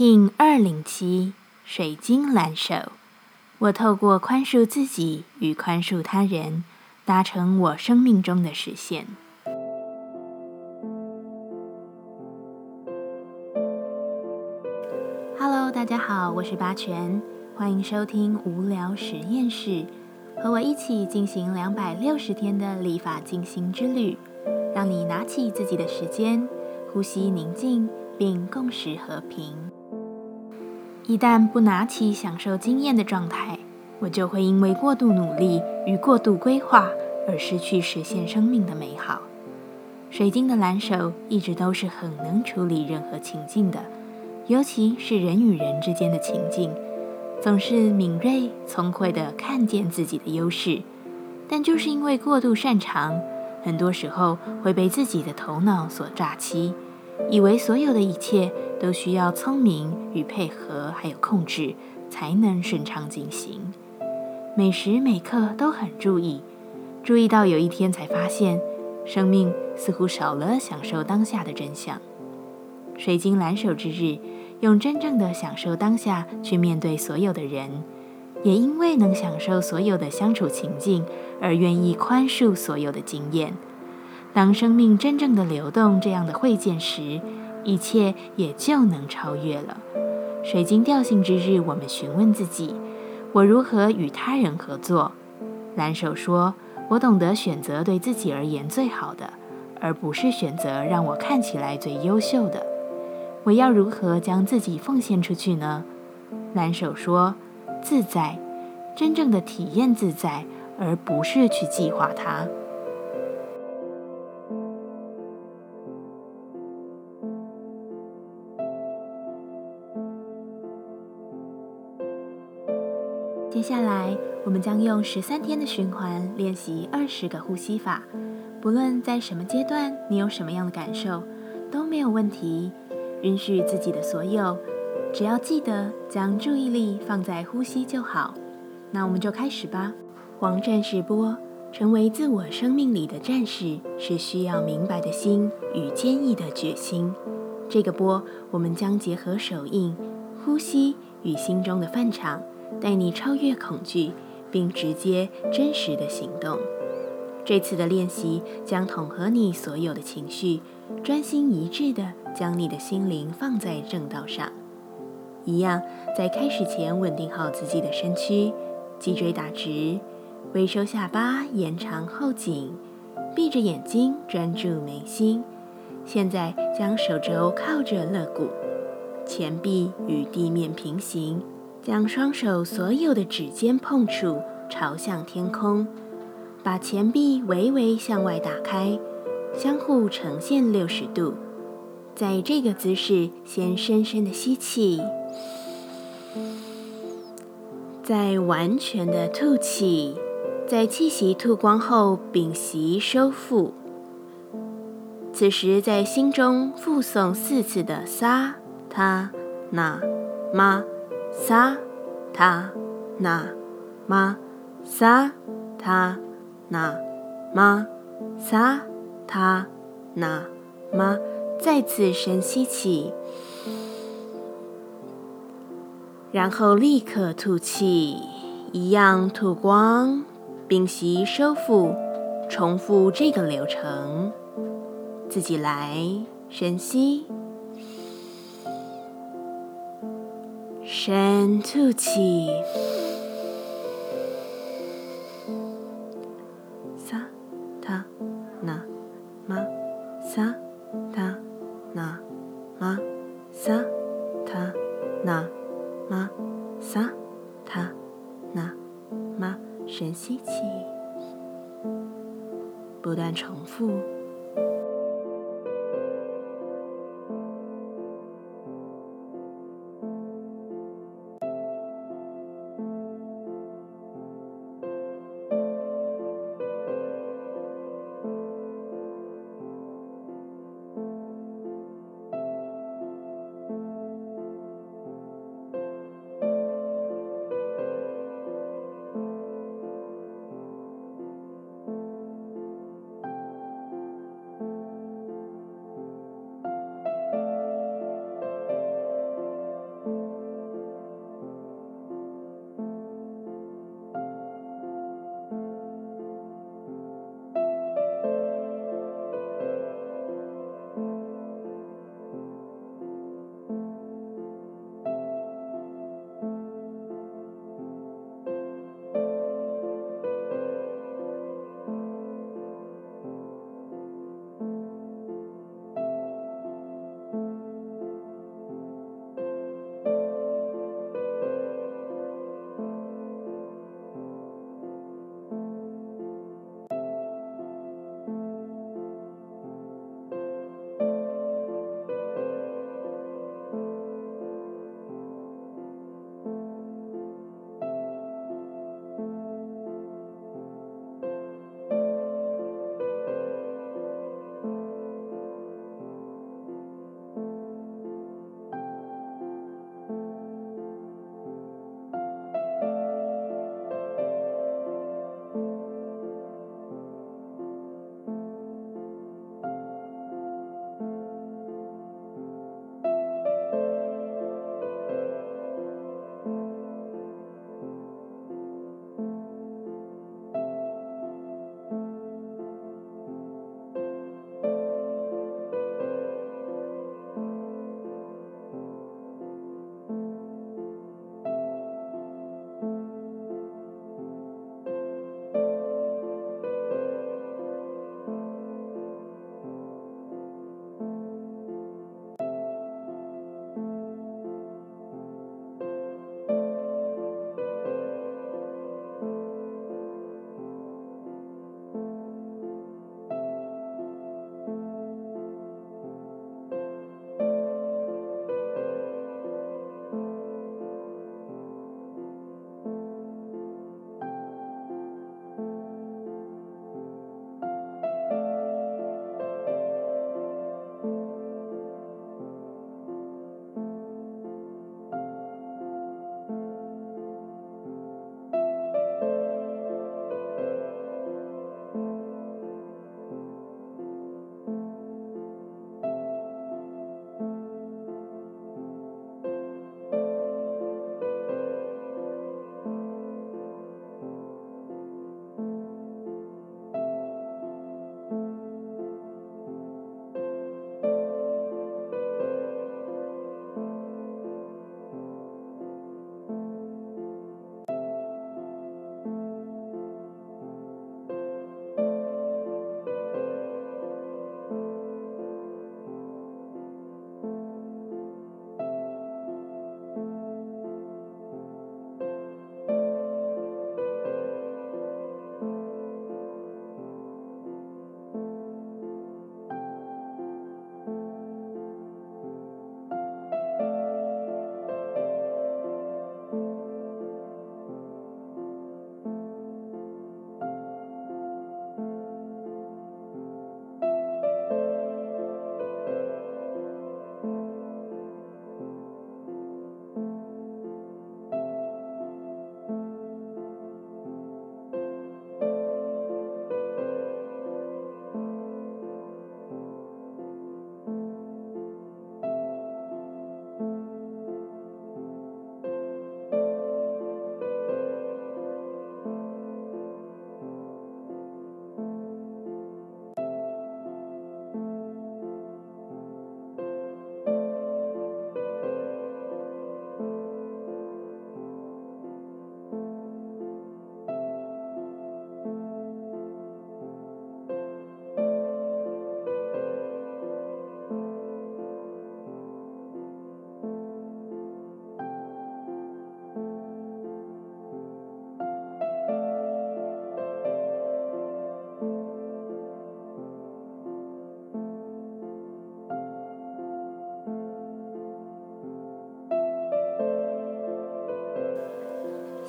King 二零七水晶蓝手，我透过宽恕自己与宽恕他人，达成我生命中的实现。Hello，大家好，我是八全，欢迎收听无聊实验室，和我一起进行两百六十天的立法进行之旅，让你拿起自己的时间，呼吸宁静，并共识和平。一旦不拿起享受经验的状态，我就会因为过度努力与过度规划而失去实现生命的美好。水晶的蓝手一直都是很能处理任何情境的，尤其是人与人之间的情境，总是敏锐聪慧地看见自己的优势。但就是因为过度擅长，很多时候会被自己的头脑所诈欺，以为所有的一切。都需要聪明与配合，还有控制，才能顺畅进行。每时每刻都很注意，注意到有一天才发现，生命似乎少了享受当下的真相。水晶蓝手之日，用真正的享受当下去面对所有的人，也因为能享受所有的相处情境，而愿意宽恕所有的经验。当生命真正的流动这样的会见时。一切也就能超越了。水晶调性之日，我们询问自己：我如何与他人合作？蓝手说：“我懂得选择对自己而言最好的，而不是选择让我看起来最优秀的。我要如何将自己奉献出去呢？”蓝手说：“自在，真正的体验自在，而不是去计划它。”接下来，我们将用十三天的循环练习二十个呼吸法。不论在什么阶段，你有什么样的感受，都没有问题。允许自己的所有，只要记得将注意力放在呼吸就好。那我们就开始吧。黄战士波，成为自我生命里的战士，是需要明白的心与坚毅的决心。这个波，我们将结合手印、呼吸与心中的范场。带你超越恐惧，并直接真实的行动。这次的练习将统合你所有的情绪，专心一致的将你的心灵放在正道上。一样，在开始前稳定好自己的身躯，脊椎打直，微收下巴，延长后颈，闭着眼睛专注眉心。现在将手肘靠着肋骨，前臂与地面平行。将双手所有的指尖碰触朝向天空，把前臂微微向外打开，相互呈现六十度。在这个姿势，先深深的吸气，再完全的吐气，在气息吐光后屏息收腹。此时在心中复诵四次的撒他那妈。萨他那玛萨他那玛萨他那玛，再次深吸气，然后立刻吐气，一样吐光，屏息收腹，重复这个流程，自己来，深吸。深吐气，